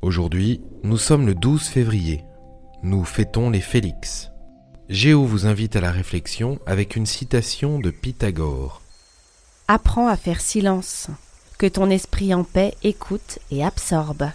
Aujourd'hui, nous sommes le 12 février. Nous fêtons les Félix. Géo vous invite à la réflexion avec une citation de Pythagore. Apprends à faire silence, que ton esprit en paix écoute et absorbe.